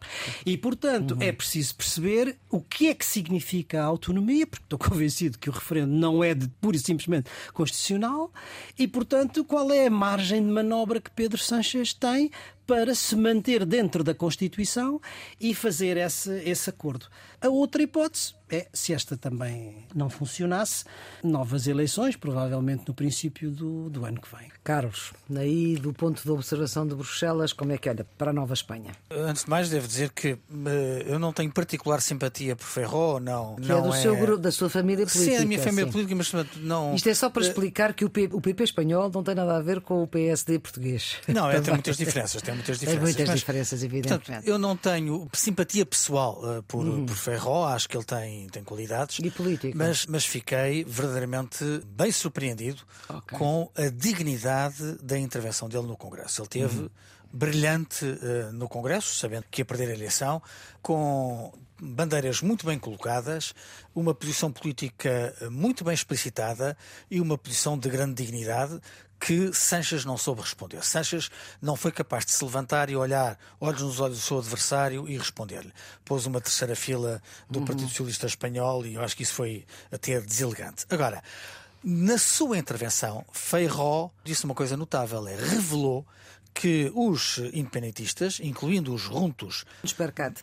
E, portanto, é preciso perceber o que é que significa a autonomia, porque estou convencido que o referendo não é de pura e simplesmente constitucional, e, portanto, qual é a margem de manobra que Pedro Sanches tem para se manter dentro da Constituição e fazer esse, esse acordo. A outra hipótese é, se esta também não funcionasse, novas eleições, provavelmente no princípio do, do ano que vem. Carlos, aí do ponto de observação de Bruxelas, como é que olha para a Nova Espanha? Antes de mais, devo dizer que eh, eu não tenho particular simpatia por Ferro, não. Que não é do seu grupo, da sua família política. Sim, é da minha família sim. política, mas portanto, não. Isto é só para Eh, explicar que o P- o PP espanhol não tem nada a ver com o PSD português. Não, é, tem muitas diferenças, tem muitas Tem diferenças. muitas mas, diferenças, Portanto, evidentemente. eu não tenho simpatia pessoal eh, por, por Ferro, acho que ele tem, tem qualidades. E política? Mas, mas fiquei verdadeiramente bem surpreendido Ok. com a dignidade da intervenção dele no Congresso. Ele teve brilhante eh, no Congresso, sabendo que ia perder a eleição, com bandeiras muito bem colocadas, uma posição política muito bem explicitada e uma posição de grande dignidade que Sanches não soube responder. Sanches não foi capaz de se levantar e olhar olhos nos olhos do seu adversário e responder-lhe. Pôs uma terceira fila do uhum. Partido Socialista Espanhol e eu acho que isso foi até deselegante. Agora, na sua intervenção, Feijó disse uma coisa notável, é, revelou que os independentistas, incluindo os juntos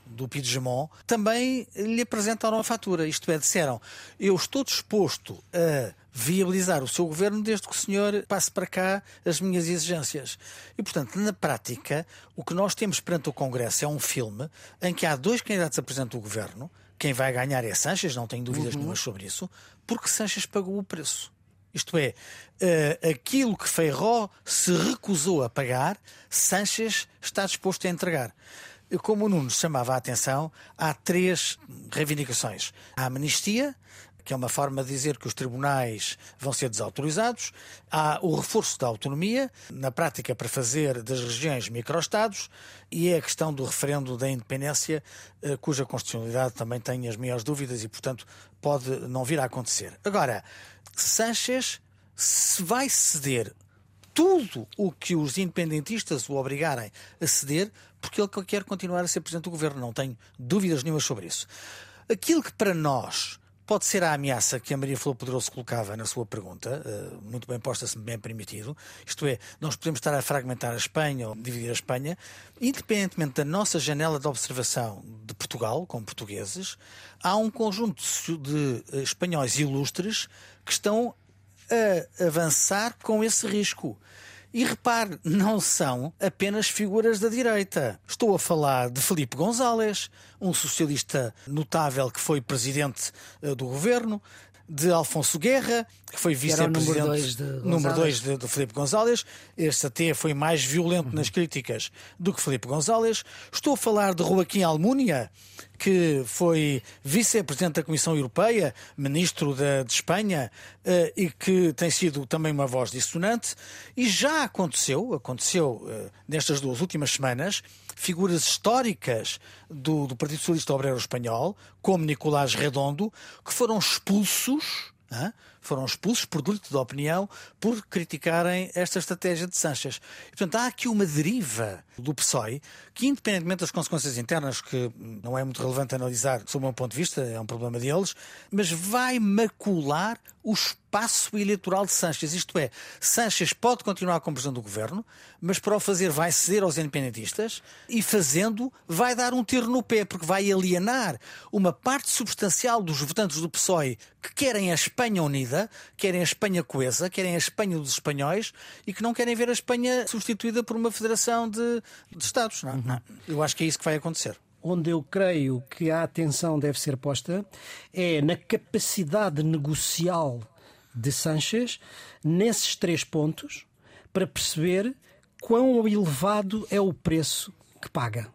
do Pidgemont, também lhe apresentaram a fatura. Isto é, disseram: eu estou disposto a viabilizar o seu governo desde que o senhor passe para cá as minhas exigências. E, portanto, na prática, o que nós temos perante o Congresso é um filme em que há dois candidatos a presidente do governo. Quem vai ganhar é Sanches, não tenho dúvidas uhum. nenhumas sobre isso, porque Sanches pagou o preço. Isto é, uh, aquilo que Feijó se recusou a pagar, Sanches está disposto a entregar. Como o Nunes chamava a atenção, há três reivindicações. A amnistia, que é uma forma de dizer que os tribunais vão ser desautorizados. Há o reforço da autonomia, na prática para fazer das regiões microestados, e é a questão do referendo da independência, eh, cuja constitucionalidade também tem as maiores dúvidas e, portanto, pode não vir a acontecer. Agora, Sanchez se vai ceder tudo o que os independentistas o obrigarem a ceder, porque ele quer continuar a ser presidente do governo. Não tenho dúvidas nenhumas sobre isso. Aquilo que para nós pode ser a ameaça que a Maria Flor Poderoso colocava na sua pergunta, eh, muito bem posta, se me bem permitido. Isto é, nós podemos estar a fragmentar a Espanha ou dividir a Espanha, independentemente da nossa janela de observação de Portugal, como portugueses, há um conjunto de espanhóis ilustres que estão a avançar com esse risco. E repare, não são apenas figuras da direita. Estou a falar de Felipe González, um socialista notável que foi presidente eh, do governo, de Alfonso Guerra, que foi vice-presidente número 2 de, de, Felipe González. Este até foi mais violento uhum. nas críticas do que Felipe González. Estou a falar de Joaquim Almunia, que foi vice-presidente da Comissão Europeia, ministro de, de Espanha, uh, e que tem sido também uma voz dissonante. E já aconteceu, aconteceu uh, nestas duas últimas semanas, figuras históricas do, do Partido Socialista Obreiro Espanhol, como Nicolás Redondo, que foram expulsos foram expulsos por delito de opinião por criticarem esta estratégia de Sanches. E, portanto, há aqui uma deriva do PSOE que, independentemente das consequências internas, que não é muito relevante analisar sob meu ponto de vista, é um problema deles, mas vai macular o espaço eleitoral de Sanches. Isto é, Sanches pode continuar como presidente do governo, mas para o fazer vai ceder aos independentistas e, fazendo, vai dar um tiro no pé, porque vai alienar uma parte substancial dos votantes do PSOE que querem a Espanha unida, querem a Espanha coesa, querem a Espanha dos espanhóis e que não querem ver a Espanha substituída por uma federação de, de Estados. Não, não. Eu acho que é isso que vai acontecer onde eu creio que a atenção deve ser posta é na capacidade negocial de Sanchez nesses três pontos para perceber quão elevado é o preço que paga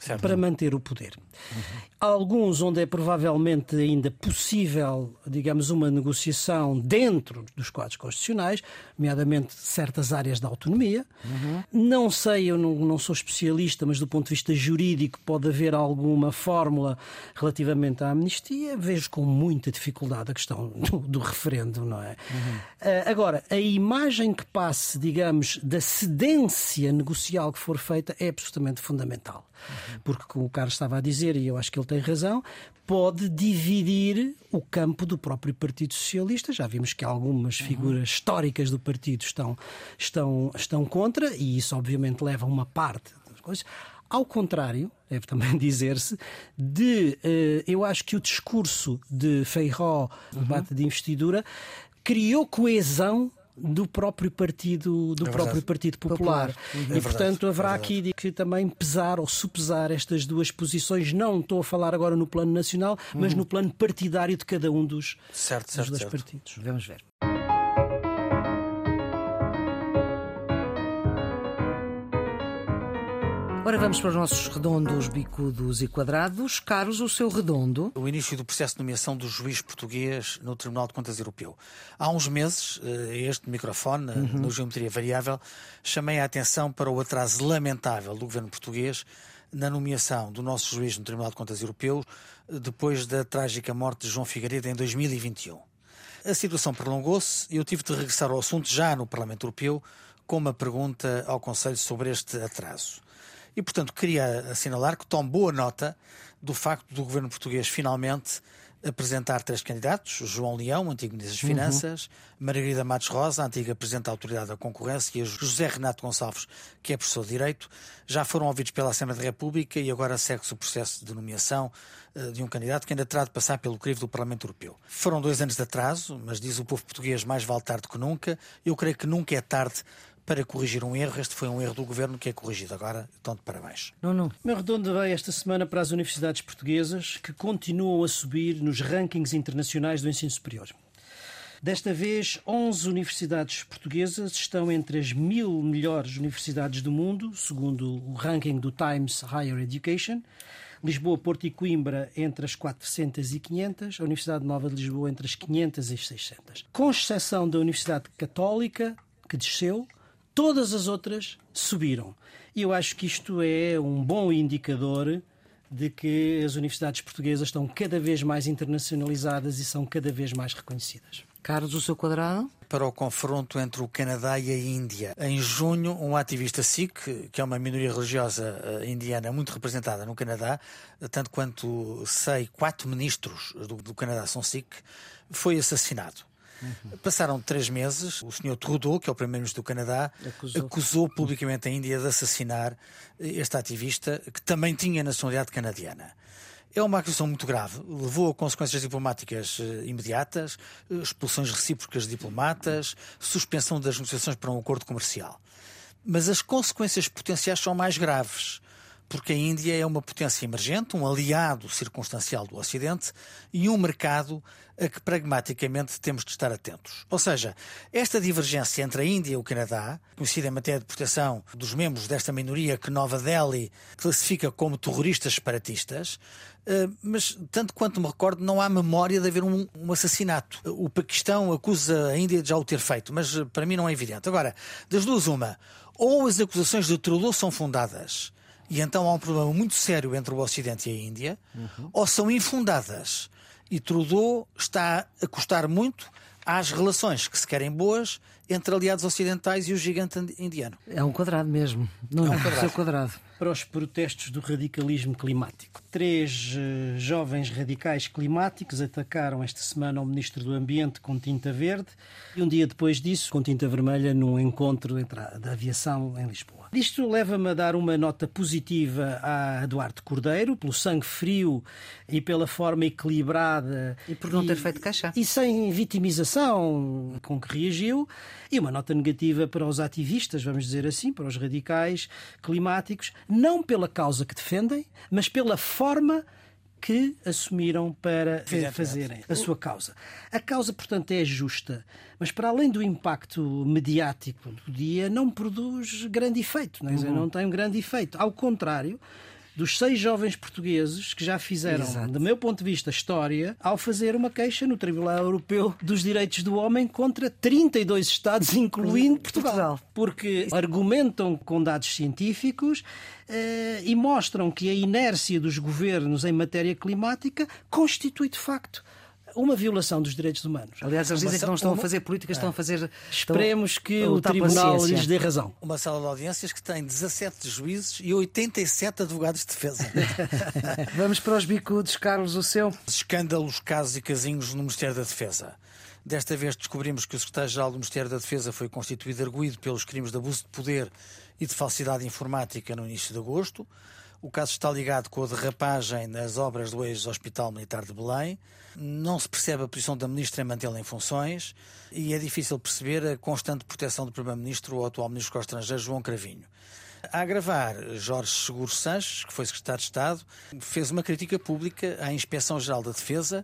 certo. para manter o poder. Uhum. Alguns onde é provavelmente ainda possível, digamos, uma negociação dentro dos quadros constitucionais, nomeadamente certas áreas da autonomia. Uhum. Não sei, eu não, não, sou especialista, mas do ponto de vista jurídico pode haver alguma fórmula relativamente à amnistia. Vejo com muita dificuldade a questão do, do referendo, não é? Uhum. Uh, agora, a imagem que passe, digamos, da cedência negocial que for feita é absolutamente fundamental. Uhum. Porque, como o Carlos estava a dizer, e eu acho que ele tem razão, pode dividir o campo do próprio Partido Socialista. Já vimos que algumas figuras uhum. históricas do partido estão, estão, estão contra, e isso obviamente leva uma parte das coisas. Ao contrário, deve também dizer-se, de uh, eu acho que o discurso de Feijó, uhum. debate de investidura, criou coesão do próprio partido do é próprio partido popular, popular. e é portanto haverá é aqui que também pesar ou supesar estas duas posições. Não estou a falar agora no plano nacional mas uhum. no plano partidário de cada um dos, certo, certo, dos dois certo. partidos. Vamos ver Ora, vamos para os nossos redondos, bicudos e quadrados. Carlos, o seu redondo. O início do processo de nomeação do juiz português no Tribunal de Contas Europeu. Há uns meses, eh, este microfone, uhum. no Geometria Variável, chamei a atenção para o atraso lamentável do governo português na nomeação do nosso juiz no Tribunal de Contas Europeu depois da trágica morte de João Figueiredo em 2021. A situação prolongou-se e eu tive de regressar ao assunto já no Parlamento Europeu com uma pergunta ao Conselho sobre este atraso. E, portanto, queria assinalar que tomo boa nota do facto do governo português finalmente apresentar três candidatos: João Leão, antigo Ministro das Finanças, uhum. Margarida Matos Rosa, antiga Presidente da Autoridade da Concorrência, e José Renato Gonçalves, que é professor de Direito, já foram ouvidos pela Assembleia da República e agora segue-se o processo de nomeação uh, de um candidato que ainda terá de passar pelo crivo do Parlamento Europeu. Foram dois anos de atraso, mas diz o povo português mais vale tarde que nunca. Eu creio que nunca é tarde para corrigir um erro. Este foi um erro do governo que é corrigido agora. Então, de parabéns. Não, não. Meu redondo vai esta semana para as universidades portuguesas que continuam a subir nos rankings internacionais do ensino superior. Desta vez, 11 universidades portuguesas estão entre as mil melhores universidades do mundo, segundo o ranking do Times Higher Education. Lisboa, Porto e Coimbra entre as 400 e 500, a Universidade Nova de Lisboa entre as 500 e 600. Com exceção da Universidade Católica, que desceu, Todas as outras subiram. E eu acho que isto é um bom indicador de que as universidades portuguesas estão cada vez mais internacionalizadas e são cada vez mais reconhecidas. Carlos, o seu quadrado? Para o confronto entre o Canadá e a Índia. Em junho, um ativista Sikh, que é uma minoria religiosa eh, indiana muito representada no Canadá, tanto quanto sei, quatro ministros do, do Canadá são Sikh, foi assassinado. Uhum. Passaram três meses, o senhor Trudeau, que é o primeiro-ministro do Canadá, acusou. acusou publicamente a Índia de assassinar este ativista, que também tinha nacionalidade canadiana. É uma acusação muito grave, levou a consequências diplomáticas eh, imediatas, eh, expulsões recíprocas de diplomatas, suspensão das negociações para um acordo comercial. Mas as consequências potenciais são mais graves porque a Índia é uma potência emergente, um aliado circunstancial do Ocidente e um mercado a que pragmaticamente temos de estar atentos. Ou seja, esta divergência entre a Índia e o Canadá, conhecida em matéria de proteção dos membros desta minoria que Nova Delhi classifica como terroristas separatistas, eh, mas tanto quanto me recordo, não há memória de haver um, um, assassinato. O Paquistão acusa a Índia de já o ter feito, mas eh, para mim não é evidente. Agora, das duas, uma, ou as acusações de Trudeau são fundadas e então há um problema muito sério entre o Ocidente e a Índia, uhum. ou são infundadas. E Trudeau está a custar muito às relações que se querem boas entre aliados ocidentais e o gigante indiano. É um quadrado mesmo. Não é um quadrado. quadrado. Para os protestos do radicalismo climático. Três uh, jovens radicais climáticos atacaram esta semana o Ministro do Ambiente com tinta verde e um dia depois disso com tinta vermelha num encontro da aviação em Lisboa. Isto leva-me a dar uma nota positiva a Eduardo Cordeiro, pelo sangue frio e pela forma equilibrada. E por não e, ter feito caixa. E sem vitimização com que reagiu. E uma nota negativa para os ativistas, vamos dizer assim, para os radicais climáticos, não pela causa que defendem, mas pela forma que assumiram para fazerem a sua causa. A causa, portanto, é justa, mas para além do impacto mediático do dia, não produz grande efeito, não, é? uhum. não tem um grande efeito. Ao contrário, dos seis jovens portugueses que já fizeram, Exato. do meu ponto de vista, história ao fazer uma queixa no Tribunal Europeu dos Direitos do Homem contra 32 Estados, incluindo Portugal. Portugal. Porque argumentam com dados científicos eh, e mostram que a inércia dos governos em matéria climática constitui, de facto, uma violação dos direitos humanos. Aliás, eles dizem que não estão a fazer políticas, estão a fazer. Esperemos que o Tribunal lhes dê razão. Uma sala de audiências que tem 17 juízes e 87 advogados de defesa. Vamos para os bicudos, Carlos, o seu. Escândalos, casos e casinhos no Ministério da Defesa. Desta vez descobrimos que o secretário-geral do Ministério da Defesa foi constituído arguído pelos crimes de abuso de poder e de falsidade informática no início de agosto. O caso está ligado com a derrapagem nas obras do ex-Hospital Militar de Belém. Não se percebe a posição da Ministra em mantê-la em funções e é difícil perceber a constante proteção do Primeiro-Ministro ou atual Ministro dos Estrangeiros, João Cravinho. A agravar, Jorge Seguro Sanches, que foi Secretário de Estado, fez uma crítica pública à Inspeção-Geral da Defesa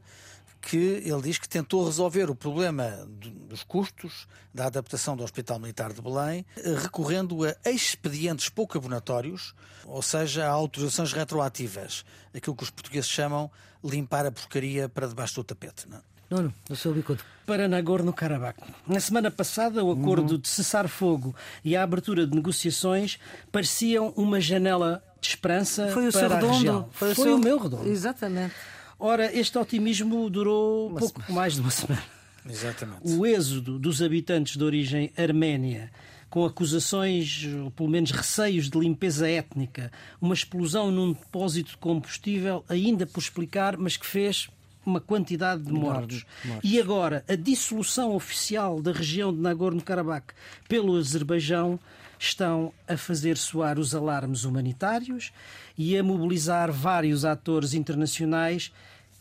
que ele diz que tentou resolver o problema dos custos da adaptação do Hospital Militar de Belém, recorrendo a expedientes pouco abonatórios, ou seja, a autorizações retroativas, aquilo que os portugueses chamam limpar a porcaria para debaixo do tapete. Não? É? Nuno, o seu bicudo. Para Nagorno-Karabakh. Na semana passada, o acordo uhum. de cessar fogo e a abertura de negociações pareciam uma janela de esperança Foi o para seu a redondo. região. Foi, Foi, o, seu... o meu redondo. Exatamente. Ora, este otimismo durou Uma pouco mais de uma semana. Exatamente. O êxodo dos habitantes de origem arménia, com acusações, ou pelo menos receios de limpeza étnica, uma explosão num depósito de combustível, ainda por explicar, mas que fez uma quantidade de mortos. mortos. E agora, a dissolução oficial da região de Nagorno-Karabakh pelo Azerbaijão estão a fazer soar os alarmes humanitários e a mobilizar vários atores internacionais,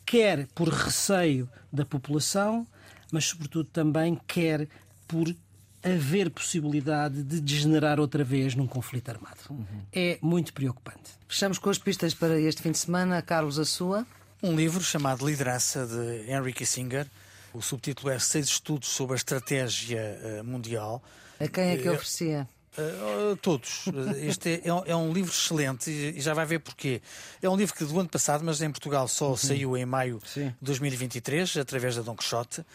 quer por receio da população, mas sobretudo também quer por haver possibilidade de degenerar outra vez num conflito armado. É muito preocupante. Fechamos com as pistas para este fim de semana. Carlos, a sua? Um livro chamado Liderança, de Henry Kissinger. O subtítulo é Seis Estudos sobre a Estratégia eh, Mundial. A quem é que Eu- oferecia? Uh, todos. Este é, é um- é livro excelente e já vai ver porquê. É um livro que do ano passado, mas em Portugal só saiu em maio de 2023, através da Don Quixote.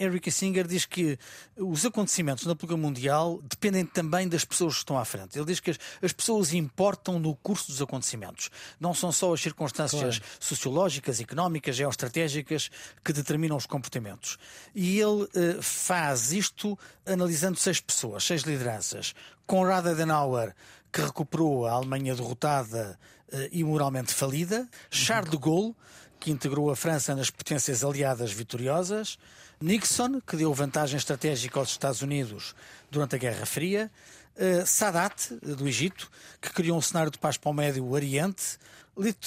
Henry Kissinger diz que os acontecimentos na política mundial dependem também das pessoas que estão à frente. Ele diz que as, as pessoas importam no curso dos acontecimentos. Não são só as circunstâncias sociológicas, económicas, geoestratégicas que determinam os comportamentos. E ele eh, faz isto analisando seis pessoas, seis lideranças. Konrad Adenauer, que recuperou a Alemanha derrotada eh, e moralmente falida. Charles de Gaulle, que integrou a França nas potências aliadas vitoriosas. Nixon, que deu vantagem estratégica aos Estados Unidos durante a Guerra Fria. Eh, Sadat, do Egito, que criou um cenário de paz para o Médio Oriente. Lit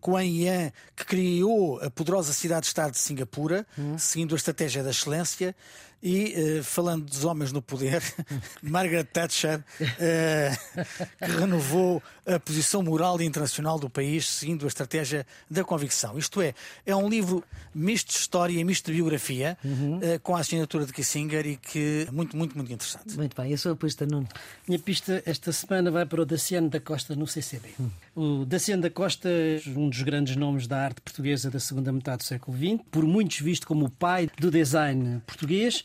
Kuan Yew, que criou a poderosa cidade-estado de Singapura, seguindo a estratégia da excelência. E, eh, falando dos homens no poder, Margaret Thatcher, eh, que renovou a posição moral e internacional do país, seguindo a estratégia da convicção. Isto é, é um livro misto de história e misto de biografia, eh, com a assinatura de Kissinger e que é muito, muito, muito interessante. Muito bem. E a sua pista, Nuno? Minha pista esta semana vai para o Daciano da Costa no CCB. O Daciano da Costa é um dos grandes nomes da arte portuguesa da segunda metade do século XX, por muitos visto como o pai do design português.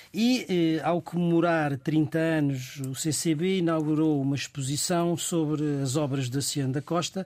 E, eh, ao comemorar 30 anos, o CCB inaugurou uma exposição sobre as obras de Daciano da Costa,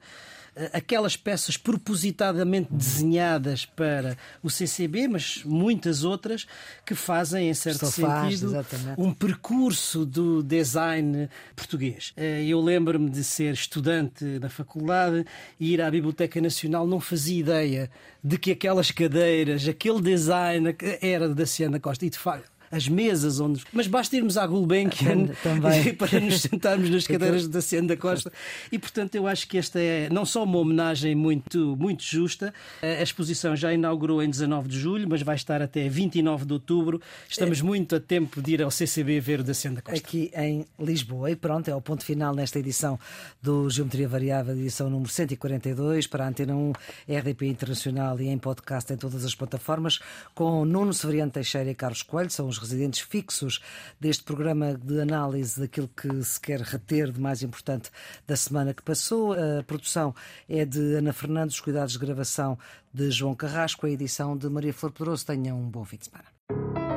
eh, aquelas peças propositadamente desenhadas para o CCB, mas muitas outras que fazem, em certo sentido, exatamente. um percurso do design português. Eh, Eu lembro-me de ser estudante na faculdade e ir à Biblioteca Nacional, não fazia ideia de que aquelas cadeiras, aquele design era da Ciana Costa. E de facto. As mesas onde. Mas basta irmos à Gulbenkian Também. para nos sentarmos nas cadeiras da Ciana da Costa. E portanto eu acho que esta é não só uma homenagem muito, muito justa, a exposição já inaugurou em 19 de julho, mas vai estar até 29 de outubro. Estamos muito a tempo de ir ao CCB ver o da Ciana da Costa. aqui em Lisboa. E pronto, é o ponto final nesta edição do Geometria Variável, edição número 142, para a Antena 1, RDP Internacional e em podcast em todas as plataformas, com Nuno Severiano Teixeira e Carlos Coelho, são os residentes fixos deste programa de análise daquilo que se quer reter de mais importante da semana que passou. A produção é de Ana Fernandes, os cuidados de gravação de João Carrasco, a edição de Maria Flor Pedroso. Tenham um bom fim de semana.